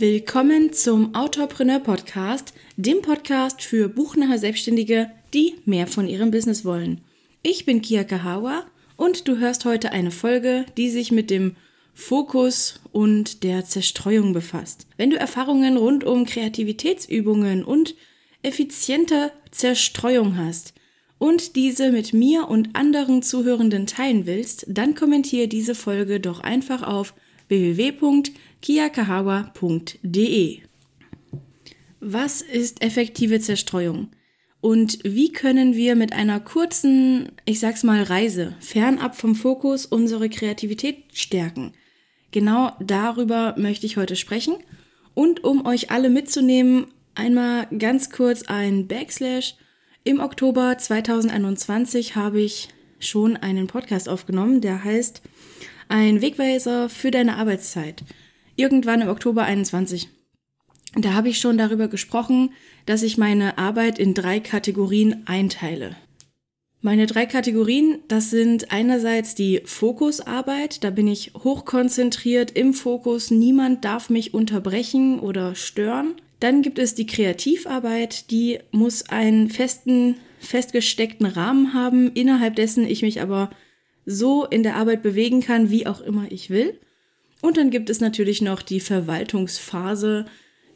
Willkommen zum Autorpreneur Podcast, dem Podcast für buchnahe Selbstständige, die mehr von ihrem Business wollen. Ich bin Kia Kahawa und du hörst heute eine Folge, die sich mit dem Fokus und der Zerstreuung befasst. Wenn du Erfahrungen rund um Kreativitätsübungen und effiziente Zerstreuung hast und diese mit mir und anderen Zuhörenden teilen willst, dann kommentiere diese Folge doch einfach auf www.kiakahawa.de. Was ist effektive Zerstreuung? Und wie können wir mit einer kurzen, ich sag's mal, Reise fernab vom Fokus unsere Kreativität stärken? Genau darüber möchte ich heute sprechen. Und um euch alle mitzunehmen, einmal ganz kurz ein Backslash. Im Oktober 2021 habe ich schon einen Podcast aufgenommen, der heißt ein Wegweiser für deine Arbeitszeit. Irgendwann im Oktober 21. Da habe ich schon darüber gesprochen, dass ich meine Arbeit in drei Kategorien einteile. Meine drei Kategorien, das sind einerseits die Fokusarbeit, da bin ich hochkonzentriert im Fokus, niemand darf mich unterbrechen oder stören. Dann gibt es die Kreativarbeit, die muss einen festen, festgesteckten Rahmen haben, innerhalb dessen ich mich aber so in der Arbeit bewegen kann, wie auch immer ich will. Und dann gibt es natürlich noch die Verwaltungsphase.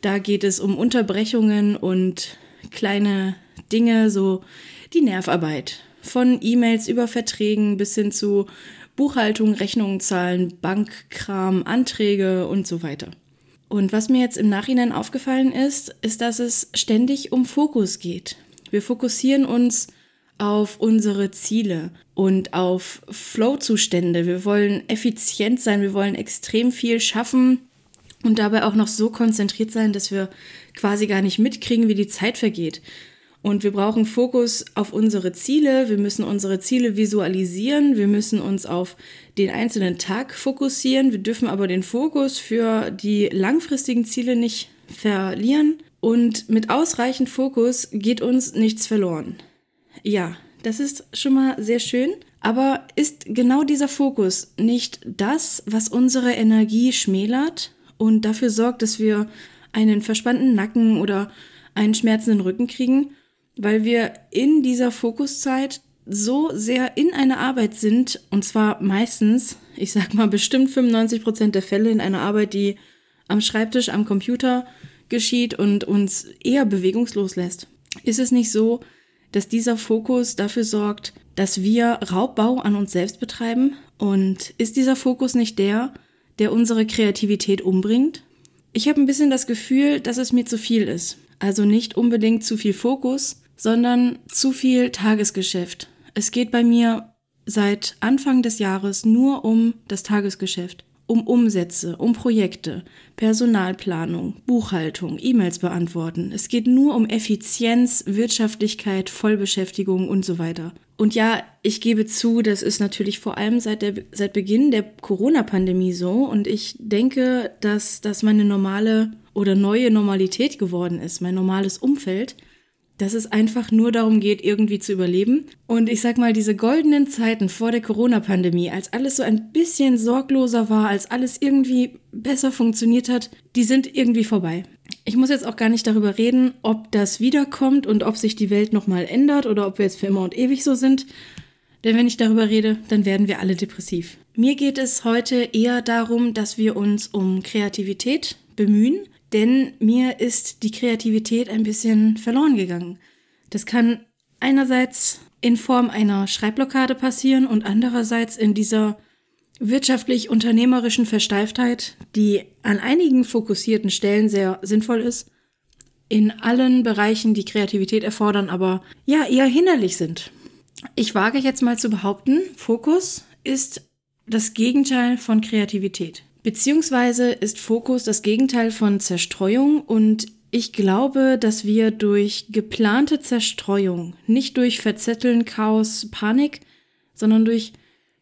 Da geht es um Unterbrechungen und kleine Dinge, so die Nervarbeit. Von E-Mails über Verträgen bis hin zu Buchhaltung, Rechnungen zahlen, Bankkram, Anträge und so weiter. Und was mir jetzt im Nachhinein aufgefallen ist, ist, dass es ständig um Fokus geht. Wir fokussieren uns auf unsere Ziele und auf Flow-Zustände. Wir wollen effizient sein, wir wollen extrem viel schaffen und dabei auch noch so konzentriert sein, dass wir quasi gar nicht mitkriegen, wie die Zeit vergeht. Und wir brauchen Fokus auf unsere Ziele, wir müssen unsere Ziele visualisieren, wir müssen uns auf den einzelnen Tag fokussieren, wir dürfen aber den Fokus für die langfristigen Ziele nicht verlieren. Und mit ausreichend Fokus geht uns nichts verloren. Ja, das ist schon mal sehr schön. Aber ist genau dieser Fokus nicht das, was unsere Energie schmälert und dafür sorgt, dass wir einen verspannten Nacken oder einen schmerzenden Rücken kriegen, weil wir in dieser Fokuszeit so sehr in einer Arbeit sind, und zwar meistens, ich sag mal bestimmt 95 Prozent der Fälle in einer Arbeit, die am Schreibtisch, am Computer geschieht und uns eher bewegungslos lässt. Ist es nicht so, dass dieser Fokus dafür sorgt, dass wir Raubbau an uns selbst betreiben? Und ist dieser Fokus nicht der, der unsere Kreativität umbringt? Ich habe ein bisschen das Gefühl, dass es mir zu viel ist. Also nicht unbedingt zu viel Fokus, sondern zu viel Tagesgeschäft. Es geht bei mir seit Anfang des Jahres nur um das Tagesgeschäft um Umsätze, um Projekte, Personalplanung, Buchhaltung, E-Mails beantworten. Es geht nur um Effizienz, Wirtschaftlichkeit, Vollbeschäftigung und so weiter. Und ja, ich gebe zu, das ist natürlich vor allem seit, der, seit Beginn der Corona-Pandemie so. Und ich denke, dass das meine normale oder neue Normalität geworden ist, mein normales Umfeld dass es einfach nur darum geht, irgendwie zu überleben. Und ich sag mal, diese goldenen Zeiten vor der Corona-Pandemie, als alles so ein bisschen sorgloser war, als alles irgendwie besser funktioniert hat, die sind irgendwie vorbei. Ich muss jetzt auch gar nicht darüber reden, ob das wiederkommt und ob sich die Welt nochmal ändert oder ob wir jetzt für immer und ewig so sind. Denn wenn ich darüber rede, dann werden wir alle depressiv. Mir geht es heute eher darum, dass wir uns um Kreativität bemühen denn mir ist die Kreativität ein bisschen verloren gegangen. Das kann einerseits in Form einer Schreibblockade passieren und andererseits in dieser wirtschaftlich-unternehmerischen Versteiftheit, die an einigen fokussierten Stellen sehr sinnvoll ist, in allen Bereichen, die Kreativität erfordern, aber ja, eher hinderlich sind. Ich wage jetzt mal zu behaupten, Fokus ist das Gegenteil von Kreativität. Beziehungsweise ist Fokus das Gegenteil von Zerstreuung und ich glaube, dass wir durch geplante Zerstreuung, nicht durch Verzetteln, Chaos, Panik, sondern durch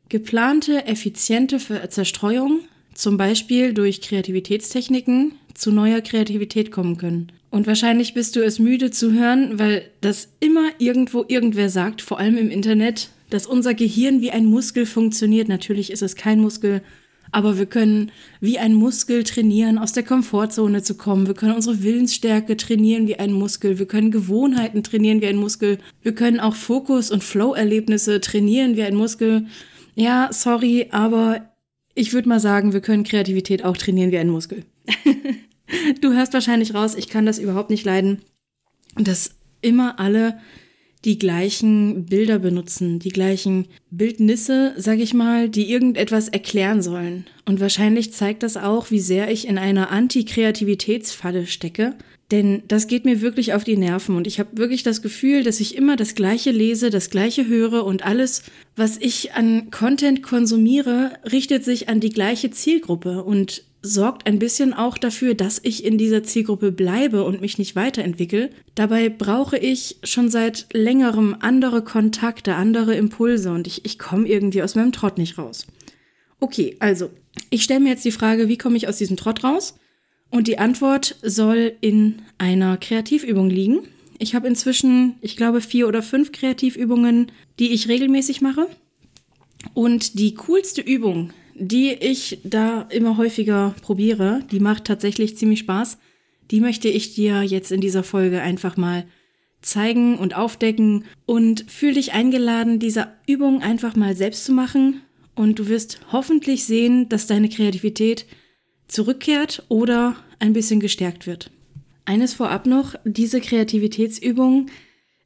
geplante, effiziente Zerstreuung, zum Beispiel durch Kreativitätstechniken, zu neuer Kreativität kommen können. Und wahrscheinlich bist du es müde zu hören, weil das immer irgendwo irgendwer sagt, vor allem im Internet, dass unser Gehirn wie ein Muskel funktioniert. Natürlich ist es kein Muskel, Aber wir können wie ein Muskel trainieren, aus der Komfortzone zu kommen. Wir können unsere Willensstärke trainieren wie ein Muskel. Wir können Gewohnheiten trainieren wie ein Muskel. Wir können auch Fokus- und Flow-Erlebnisse trainieren wie ein Muskel. Ja, sorry, aber ich würde mal sagen, wir können Kreativität auch trainieren wie ein Muskel. du hörst wahrscheinlich raus, ich kann das überhaupt nicht leiden. Dass immer alle die gleichen Bilder benutzen, die gleichen Bildnisse, sag ich mal, die irgendetwas erklären sollen. Und wahrscheinlich zeigt das auch, wie sehr ich in einer Anti-Kreativitätsfalle stecke. Denn das geht mir wirklich auf die Nerven und ich habe wirklich das Gefühl, dass ich immer das Gleiche lese, das Gleiche höre und alles, was ich an Content konsumiere, richtet sich an die gleiche Zielgruppe. Und sorgt ein bisschen auch dafür, dass ich in dieser Zielgruppe bleibe und mich nicht weiterentwickle. Dabei brauche ich schon seit längerem andere Kontakte, andere Impulse und ich, ich komme irgendwie aus meinem Trott nicht raus. Okay, also, ich stelle mir jetzt die Frage, wie komme ich aus diesem Trott raus? Und die Antwort soll in einer Kreativübung liegen. Ich habe inzwischen, ich glaube, vier oder fünf Kreativübungen, die ich regelmäßig mache. Und die coolste Übung, die ich da immer häufiger probiere. Die macht tatsächlich ziemlich Spaß. Die möchte ich dir jetzt in dieser Folge einfach mal zeigen und aufdecken und fühl dich eingeladen, diese Übung einfach mal selbst zu machen und du wirst hoffentlich sehen, dass deine Kreativität zurückkehrt oder ein bisschen gestärkt wird. Eines vorab noch, diese Kreativitätsübung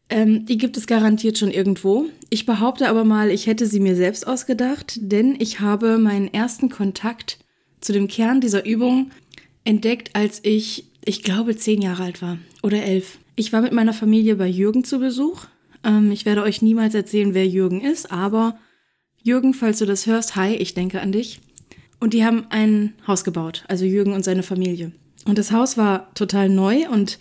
ähm, die gibt es garantiert schon irgendwo. Ich behaupte aber mal, ich hätte sie mir selbst ausgedacht, denn ich habe meinen ersten Kontakt zu dem Kern dieser Übung entdeckt, als ich, ich glaube, zehn Jahre alt war oder elf. Ich war mit meiner Familie bei Jürgen zu Besuch. Ähm, ich werde euch niemals erzählen, wer Jürgen ist, aber Jürgen, falls du das hörst, hi, ich denke an dich. Und die haben ein Haus gebaut, also Jürgen und seine Familie. Und das Haus war total neu und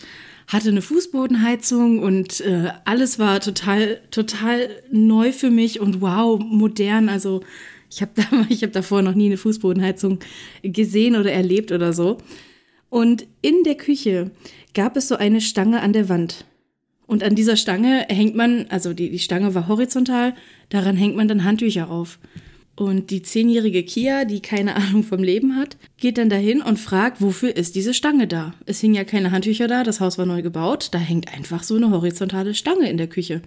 hatte eine Fußbodenheizung und äh, alles war total, total neu für mich und wow, modern. Also ich habe da, hab davor noch nie eine Fußbodenheizung gesehen oder erlebt oder so. Und in der Küche gab es so eine Stange an der Wand. Und an dieser Stange hängt man, also die, die Stange war horizontal, daran hängt man dann Handtücher auf. Und die zehnjährige Kia, die keine Ahnung vom Leben hat, geht dann dahin und fragt, wofür ist diese Stange da? Es hingen ja keine Handtücher da, das Haus war neu gebaut, da hängt einfach so eine horizontale Stange in der Küche.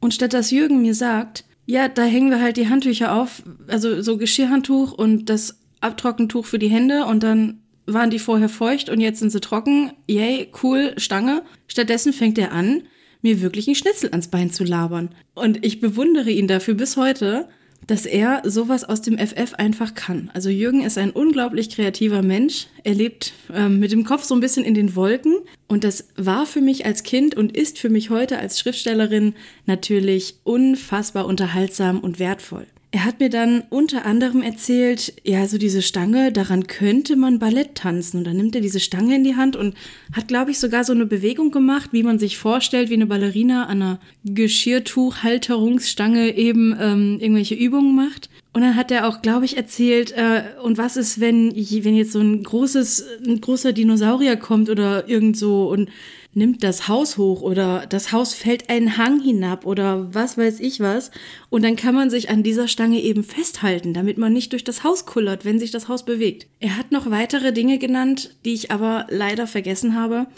Und statt dass Jürgen mir sagt, ja, da hängen wir halt die Handtücher auf, also so Geschirrhandtuch und das Abtrockentuch für die Hände und dann waren die vorher feucht und jetzt sind sie trocken. Yay, cool, Stange. Stattdessen fängt er an, mir wirklich einen Schnitzel ans Bein zu labern. Und ich bewundere ihn dafür bis heute, dass er sowas aus dem FF einfach kann. Also Jürgen ist ein unglaublich kreativer Mensch. Er lebt ähm, mit dem Kopf so ein bisschen in den Wolken. Und das war für mich als Kind und ist für mich heute als Schriftstellerin natürlich unfassbar unterhaltsam und wertvoll. Er hat mir dann unter anderem erzählt, ja, so diese Stange, daran könnte man Ballett tanzen. Und dann nimmt er diese Stange in die Hand und hat, glaube ich, sogar so eine Bewegung gemacht, wie man sich vorstellt, wie eine Ballerina an einer Geschirrtuchhalterungsstange eben ähm, irgendwelche Übungen macht. Und dann hat er auch, glaube ich, erzählt, äh, und was ist, wenn, wenn jetzt so ein großes, ein großer Dinosaurier kommt oder irgend so und nimmt das Haus hoch oder das Haus fällt einen Hang hinab oder was weiß ich was. Und dann kann man sich an dieser Stange eben festhalten, damit man nicht durch das Haus kullert, wenn sich das Haus bewegt. Er hat noch weitere Dinge genannt, die ich aber leider vergessen habe.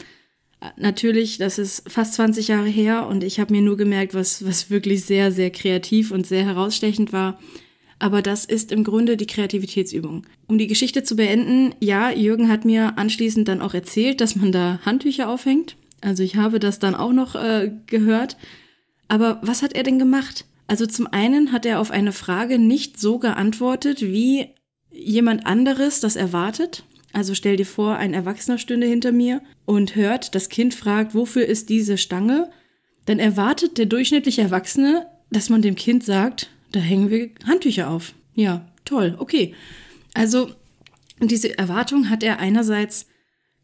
Natürlich, das ist fast 20 Jahre her und ich habe mir nur gemerkt, was, was wirklich sehr, sehr kreativ und sehr herausstechend war. Aber das ist im Grunde die Kreativitätsübung. Um die Geschichte zu beenden, ja, Jürgen hat mir anschließend dann auch erzählt, dass man da Handtücher aufhängt. Also ich habe das dann auch noch äh, gehört. Aber was hat er denn gemacht? Also zum einen hat er auf eine Frage nicht so geantwortet, wie jemand anderes das erwartet. Also stell dir vor, ein Erwachsener stünde hinter mir und hört, das Kind fragt, wofür ist diese Stange? Dann erwartet der durchschnittliche Erwachsene, dass man dem Kind sagt, da hängen wir Handtücher auf. Ja, toll, okay. Also diese Erwartung hat er einerseits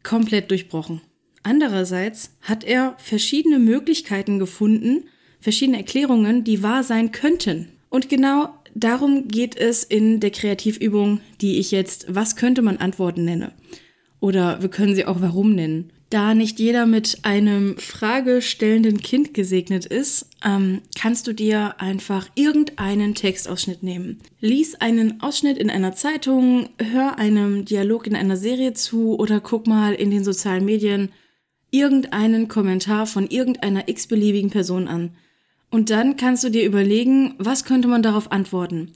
komplett durchbrochen. Andererseits hat er verschiedene Möglichkeiten gefunden, verschiedene Erklärungen, die wahr sein könnten. Und genau darum geht es in der Kreativübung, die ich jetzt Was könnte man antworten nenne. Oder wir können sie auch Warum nennen. Da nicht jeder mit einem fragestellenden Kind gesegnet ist, ähm, kannst du dir einfach irgendeinen Textausschnitt nehmen. Lies einen Ausschnitt in einer Zeitung, hör einem Dialog in einer Serie zu oder guck mal in den sozialen Medien irgendeinen Kommentar von irgendeiner x-beliebigen Person an. Und dann kannst du dir überlegen, was könnte man darauf antworten.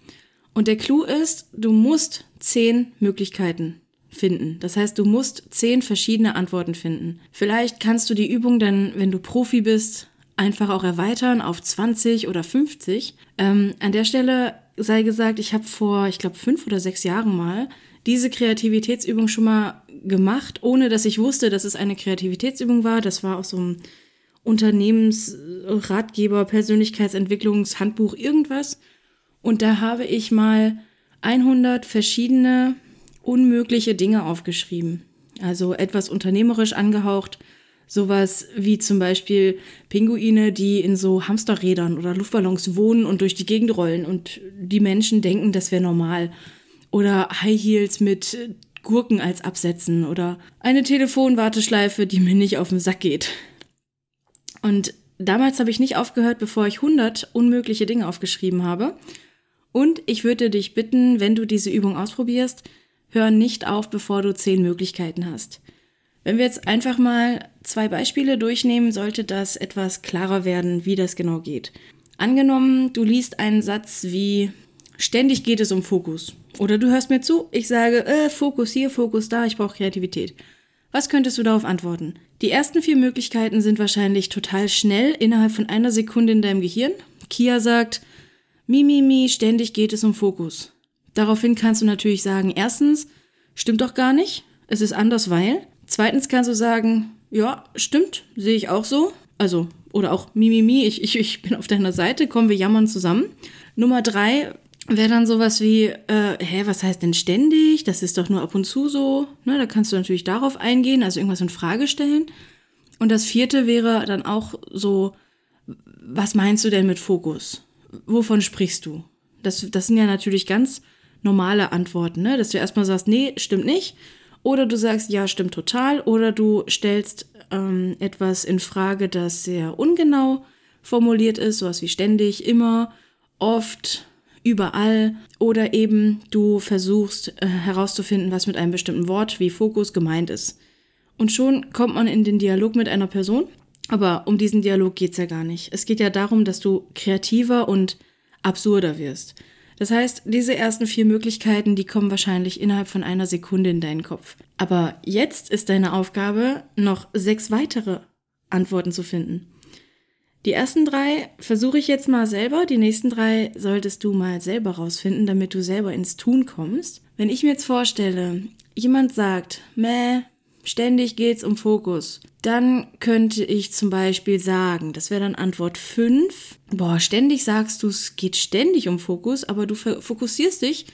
Und der Clou ist, du musst zehn Möglichkeiten finden. Das heißt, du musst zehn verschiedene Antworten finden. Vielleicht kannst du die Übung dann, wenn du Profi bist, einfach auch erweitern auf 20 oder 50. Ähm, an der Stelle sei gesagt, ich habe vor, ich glaube, fünf oder sechs Jahren mal diese Kreativitätsübung schon mal gemacht, ohne dass ich wusste, dass es eine Kreativitätsübung war. Das war auch so ein Unternehmensratgeber, Persönlichkeitsentwicklungshandbuch, irgendwas. Und da habe ich mal 100 verschiedene unmögliche Dinge aufgeschrieben. Also etwas unternehmerisch angehaucht, sowas wie zum Beispiel Pinguine, die in so Hamsterrädern oder Luftballons wohnen und durch die Gegend rollen und die Menschen denken, das wäre normal. Oder High Heels mit Gurken als Absätzen oder eine Telefonwarteschleife, die mir nicht auf den Sack geht. Und damals habe ich nicht aufgehört, bevor ich 100 unmögliche Dinge aufgeschrieben habe. Und ich würde dich bitten, wenn du diese Übung ausprobierst, hör nicht auf, bevor du zehn Möglichkeiten hast. Wenn wir jetzt einfach mal zwei Beispiele durchnehmen, sollte das etwas klarer werden, wie das genau geht. Angenommen, du liest einen Satz wie ständig geht es um Fokus. Oder du hörst mir zu, ich sage, äh, Fokus hier, Fokus da, ich brauche Kreativität. Was könntest du darauf antworten? Die ersten vier Möglichkeiten sind wahrscheinlich total schnell innerhalb von einer Sekunde in deinem Gehirn. Kia sagt, mi, mi, mi, ständig geht es um Fokus. Daraufhin kannst du natürlich sagen, erstens, stimmt doch gar nicht, es ist anders, weil. Zweitens kannst du sagen, ja, stimmt, sehe ich auch so. Also, oder auch Mimimi, mi, mi, ich, ich, ich bin auf deiner Seite, kommen wir jammern zusammen. Nummer drei wäre dann sowas wie, äh, hä, was heißt denn ständig? Das ist doch nur ab und zu so. Ne, da kannst du natürlich darauf eingehen, also irgendwas in Frage stellen. Und das vierte wäre dann auch so, was meinst du denn mit Fokus? Wovon sprichst du? Das, das sind ja natürlich ganz normale Antworten, ne? dass du erstmal sagst, nee, stimmt nicht. Oder du sagst, ja, stimmt total. Oder du stellst ähm, etwas in Frage, das sehr ungenau formuliert ist, sowas wie ständig, immer, oft, überall. Oder eben du versuchst äh, herauszufinden, was mit einem bestimmten Wort wie Fokus gemeint ist. Und schon kommt man in den Dialog mit einer Person. Aber um diesen Dialog geht's ja gar nicht. Es geht ja darum, dass du kreativer und absurder wirst. Das heißt, diese ersten vier Möglichkeiten, die kommen wahrscheinlich innerhalb von einer Sekunde in deinen Kopf. Aber jetzt ist deine Aufgabe, noch sechs weitere Antworten zu finden. Die ersten drei versuche ich jetzt mal selber, die nächsten drei solltest du mal selber rausfinden, damit du selber ins Tun kommst. Wenn ich mir jetzt vorstelle, jemand sagt, meh, ständig geht's um Fokus, dann könnte ich zum Beispiel sagen, das wäre dann Antwort 5. Boah, ständig sagst du, es geht ständig um Fokus, aber du fokussierst dich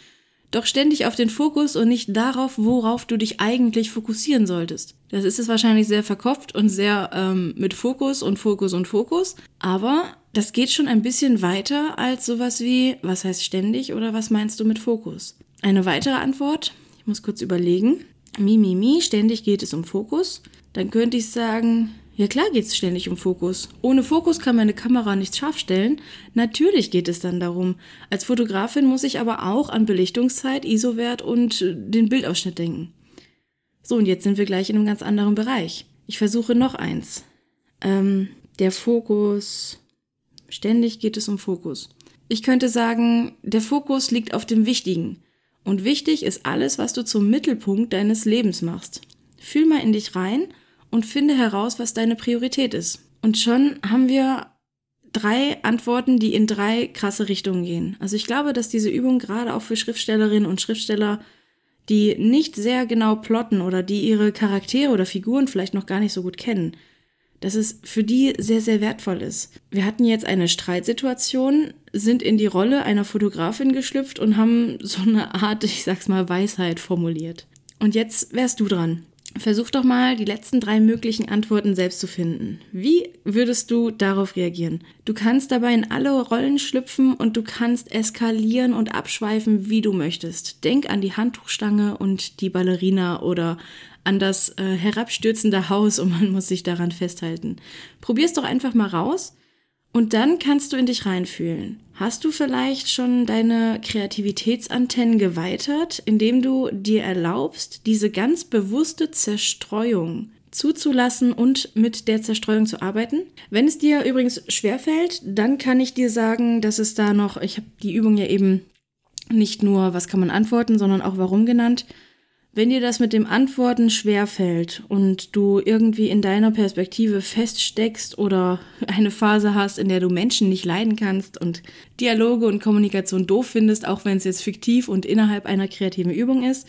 doch ständig auf den Fokus und nicht darauf, worauf du dich eigentlich fokussieren solltest. Das ist es wahrscheinlich sehr verkopft und sehr ähm, mit Fokus und Fokus und Fokus, aber das geht schon ein bisschen weiter als sowas wie, was heißt ständig oder was meinst du mit Fokus? Eine weitere Antwort, ich muss kurz überlegen. Mi, mi, mi, ständig geht es um Fokus dann könnte ich sagen, ja klar geht es ständig um Fokus. Ohne Fokus kann meine Kamera nicht scharf stellen. Natürlich geht es dann darum. Als Fotografin muss ich aber auch an Belichtungszeit, ISO-Wert und den Bildausschnitt denken. So, und jetzt sind wir gleich in einem ganz anderen Bereich. Ich versuche noch eins. Ähm, der Fokus. Ständig geht es um Fokus. Ich könnte sagen, der Fokus liegt auf dem Wichtigen. Und wichtig ist alles, was du zum Mittelpunkt deines Lebens machst. Fühl mal in dich rein und finde heraus, was deine Priorität ist. Und schon haben wir drei Antworten, die in drei krasse Richtungen gehen. Also ich glaube, dass diese Übung gerade auch für Schriftstellerinnen und Schriftsteller, die nicht sehr genau plotten oder die ihre Charaktere oder Figuren vielleicht noch gar nicht so gut kennen, dass es für die sehr, sehr wertvoll ist. Wir hatten jetzt eine Streitsituation, sind in die Rolle einer Fotografin geschlüpft und haben so eine Art, ich sag's mal, Weisheit formuliert. Und jetzt wärst du dran. Versuch doch mal, die letzten drei möglichen Antworten selbst zu finden. Wie würdest du darauf reagieren? Du kannst dabei in alle Rollen schlüpfen und du kannst eskalieren und abschweifen, wie du möchtest. Denk an die Handtuchstange und die Ballerina oder an das äh, herabstürzende Haus und man muss sich daran festhalten. Probier's doch einfach mal raus und dann kannst du in dich reinfühlen. Hast du vielleicht schon deine Kreativitätsantennen geweitert, indem du dir erlaubst, diese ganz bewusste Zerstreuung zuzulassen und mit der Zerstreuung zu arbeiten. Wenn es dir übrigens schwerfällt, dann kann ich dir sagen, dass es da noch, ich habe die Übung ja eben nicht nur, was kann man antworten, sondern auch warum genannt. Wenn dir das mit dem Antworten schwerfällt und du irgendwie in deiner Perspektive feststeckst oder eine Phase hast, in der du Menschen nicht leiden kannst und Dialoge und Kommunikation doof findest, auch wenn es jetzt fiktiv und innerhalb einer kreativen Übung ist,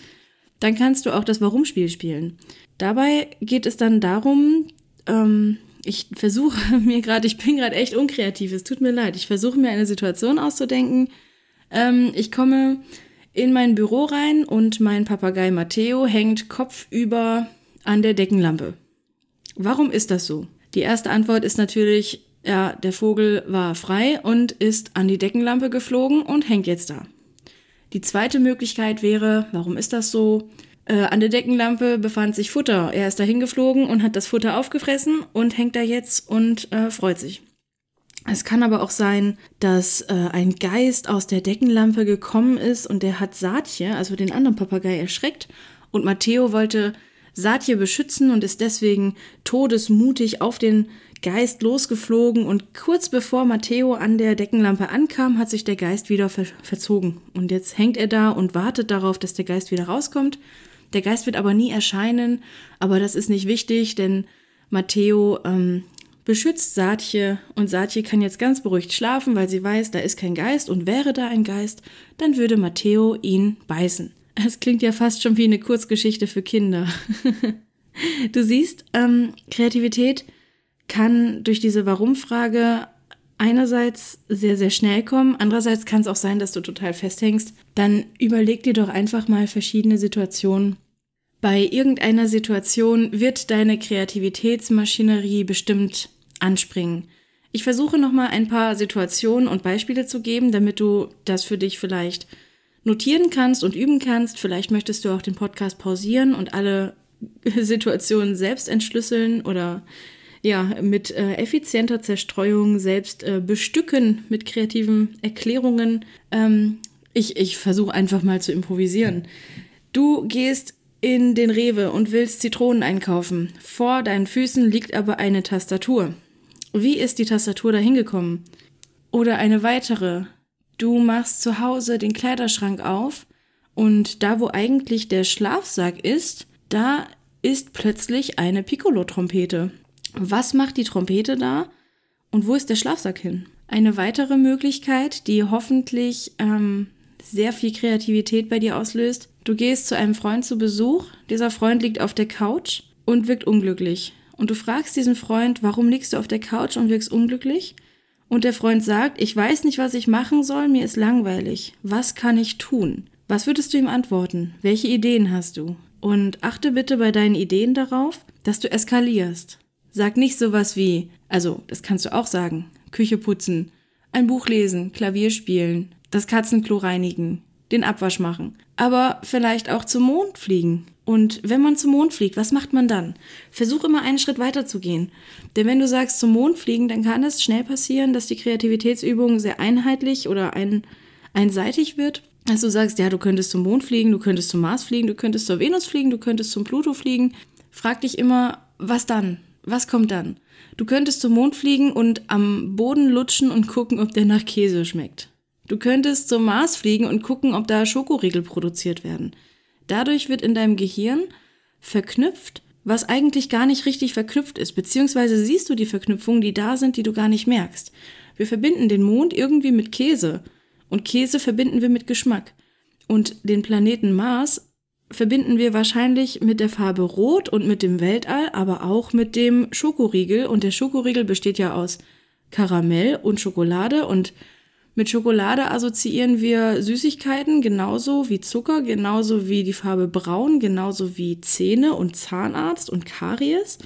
dann kannst du auch das Warum-Spiel spielen. Dabei geht es dann darum, ähm, ich versuche mir gerade, ich bin gerade echt unkreativ, es tut mir leid, ich versuche mir eine Situation auszudenken. Ähm, ich komme in mein Büro rein und mein Papagei Matteo hängt kopfüber an der Deckenlampe. Warum ist das so? Die erste Antwort ist natürlich, ja, der Vogel war frei und ist an die Deckenlampe geflogen und hängt jetzt da. Die zweite Möglichkeit wäre, warum ist das so? Äh, an der Deckenlampe befand sich Futter. Er ist dahin geflogen und hat das Futter aufgefressen und hängt da jetzt und äh, freut sich. Es kann aber auch sein, dass äh, ein Geist aus der Deckenlampe gekommen ist und der hat Satje, also den anderen Papagei, erschreckt. Und Matteo wollte Satje beschützen und ist deswegen todesmutig auf den Geist losgeflogen. Und kurz bevor Matteo an der Deckenlampe ankam, hat sich der Geist wieder ver verzogen. Und jetzt hängt er da und wartet darauf, dass der Geist wieder rauskommt. Der Geist wird aber nie erscheinen, aber das ist nicht wichtig, denn Matteo ähm, beschützt Satje und Satje kann jetzt ganz beruhigt schlafen, weil sie weiß, da ist kein Geist und wäre da ein Geist, dann würde Matteo ihn beißen. Es klingt ja fast schon wie eine Kurzgeschichte für Kinder. du siehst, ähm, Kreativität kann durch diese Warum-Frage einerseits sehr, sehr schnell kommen, andererseits kann es auch sein, dass du total festhängst. Dann überleg dir doch einfach mal verschiedene Situationen bei irgendeiner Situation wird deine Kreativitätsmaschinerie bestimmt anspringen. Ich versuche nochmal ein paar Situationen und Beispiele zu geben, damit du das für dich vielleicht notieren kannst und üben kannst. Vielleicht möchtest du auch den Podcast pausieren und alle Situationen selbst entschlüsseln oder ja, mit äh, effizienter Zerstreuung selbst äh, bestücken mit kreativen Erklärungen. Ähm, ich ich versuche einfach mal zu improvisieren. Du gehst in den Rewe und willst Zitronen einkaufen. Vor deinen Füßen liegt aber eine Tastatur. Wie ist die Tastatur da hingekommen? Oder eine weitere. Du machst zu Hause den Kleiderschrank auf und da, wo eigentlich der Schlafsack ist, da ist plötzlich eine Piccolo-Trompete. Was macht die Trompete da? Und wo ist der Schlafsack hin? Eine weitere Möglichkeit, die hoffentlich ähm, sehr viel Kreativität bei dir auslöst. Du gehst zu einem Freund zu Besuch, dieser Freund liegt auf der Couch und wirkt unglücklich. Und du fragst diesen Freund, warum liegst du auf der Couch und wirkst unglücklich? Und der Freund sagt, ich weiß nicht, was ich machen soll, mir ist langweilig. Was kann ich tun? Was würdest du ihm antworten? Welche Ideen hast du? Und achte bitte bei deinen Ideen darauf, dass du eskalierst. Sag nicht sowas wie, also, das kannst du auch sagen, Küche putzen, ein Buch lesen, Klavier spielen, das Katzenklo reinigen, den Abwasch machen, aber vielleicht auch zum Mond fliegen. Und wenn man zum Mond fliegt, was macht man dann? Versuch immer einen Schritt weiter zu gehen. Denn wenn du sagst zum Mond fliegen, dann kann es schnell passieren, dass die Kreativitätsübung sehr einheitlich oder ein, einseitig wird. Dass du sagst, ja, du könntest zum Mond fliegen, du könntest zum Mars fliegen, du könntest zur Venus fliegen, du könntest zum Pluto fliegen. Frag dich immer, was dann? Was kommt dann? Du könntest zum Mond fliegen und am Boden lutschen und gucken, ob der nach Käse schmeckt. Du könntest zum Mars fliegen und gucken, ob da Schokoriegel produziert werden. Dadurch wird in deinem Gehirn verknüpft, was eigentlich gar nicht richtig verknüpft ist, beziehungsweise siehst du die Verknüpfungen, die da sind, die du gar nicht merkst. Wir verbinden den Mond irgendwie mit Käse und Käse verbinden wir mit Geschmack. Und den Planeten Mars verbinden wir wahrscheinlich mit der Farbe Rot und mit dem Weltall, aber auch mit dem Schokoriegel. Und der Schokoriegel besteht ja aus Karamell und Schokolade und mit Schokolade assoziieren wir Süßigkeiten genauso wie Zucker, genauso wie die Farbe Braun, genauso wie Zähne und Zahnarzt und Karies.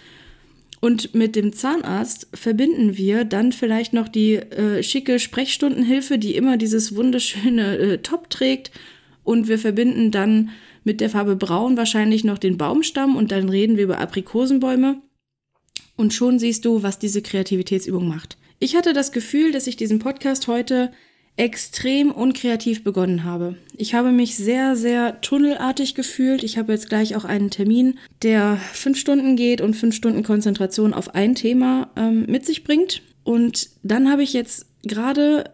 Und mit dem Zahnarzt verbinden wir dann vielleicht noch die äh, schicke Sprechstundenhilfe, die immer dieses wunderschöne äh, Top trägt. Und wir verbinden dann mit der Farbe Braun wahrscheinlich noch den Baumstamm und dann reden wir über Aprikosenbäume. Und schon siehst du, was diese Kreativitätsübung macht. Ich hatte das Gefühl, dass ich diesen Podcast heute extrem unkreativ begonnen habe. Ich habe mich sehr, sehr tunnelartig gefühlt. Ich habe jetzt gleich auch einen Termin, der fünf Stunden geht und fünf Stunden Konzentration auf ein Thema ähm, mit sich bringt. Und dann habe ich jetzt gerade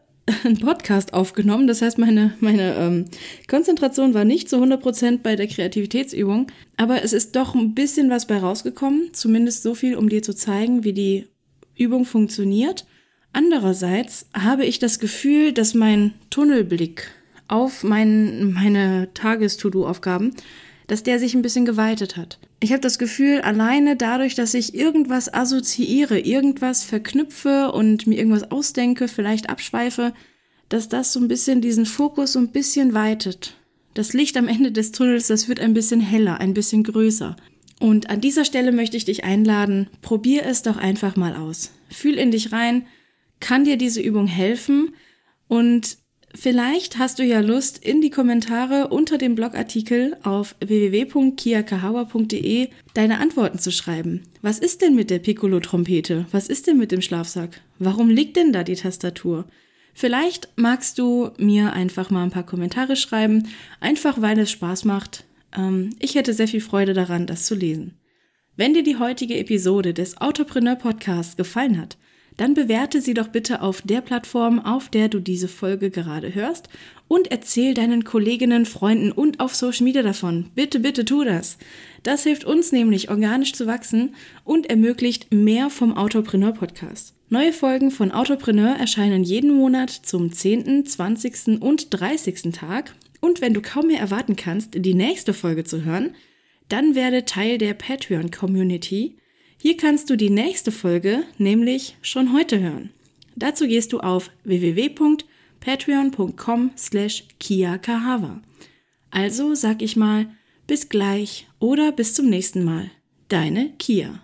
einen Podcast aufgenommen. Das heißt, meine, meine ähm, Konzentration war nicht zu 100% bei der Kreativitätsübung. Aber es ist doch ein bisschen was bei rausgekommen. Zumindest so viel, um dir zu zeigen, wie die Übung funktioniert. Andererseits habe ich das Gefühl, dass mein Tunnelblick auf mein, meine Tages-To-Do-Aufgaben, dass der sich ein bisschen geweitet hat. Ich habe das Gefühl, alleine dadurch, dass ich irgendwas assoziiere, irgendwas verknüpfe und mir irgendwas ausdenke, vielleicht abschweife, dass das so ein bisschen diesen Fokus so ein bisschen weitet. Das Licht am Ende des Tunnels, das wird ein bisschen heller, ein bisschen größer. Und an dieser Stelle möchte ich dich einladen, probier es doch einfach mal aus. Fühl in dich rein, kann dir diese Übung helfen und vielleicht hast du ja Lust, in die Kommentare unter dem Blogartikel auf www.kiakahawa.de deine Antworten zu schreiben. Was ist denn mit der Piccolo-Trompete? Was ist denn mit dem Schlafsack? Warum liegt denn da die Tastatur? Vielleicht magst du mir einfach mal ein paar Kommentare schreiben, einfach weil es Spaß macht. Ähm, ich hätte sehr viel Freude daran, das zu lesen. Wenn dir die heutige Episode des Autopreneur Podcasts gefallen hat, dann bewerte sie doch bitte auf der Plattform, auf der du diese Folge gerade hörst und erzähl deinen Kolleginnen, Freunden und auf Social Media davon. Bitte, bitte tu das. Das hilft uns nämlich organisch zu wachsen und ermöglicht mehr vom Autopreneur Podcast. Neue Folgen von Autopreneur erscheinen jeden Monat zum 10., 20. und 30. Tag. Und wenn du kaum mehr erwarten kannst, die nächste Folge zu hören, dann werde Teil der Patreon Community hier kannst du die nächste Folge nämlich schon heute hören. Dazu gehst du auf www.patreon.com slash kiakahawa. Also sag ich mal, bis gleich oder bis zum nächsten Mal. Deine Kia.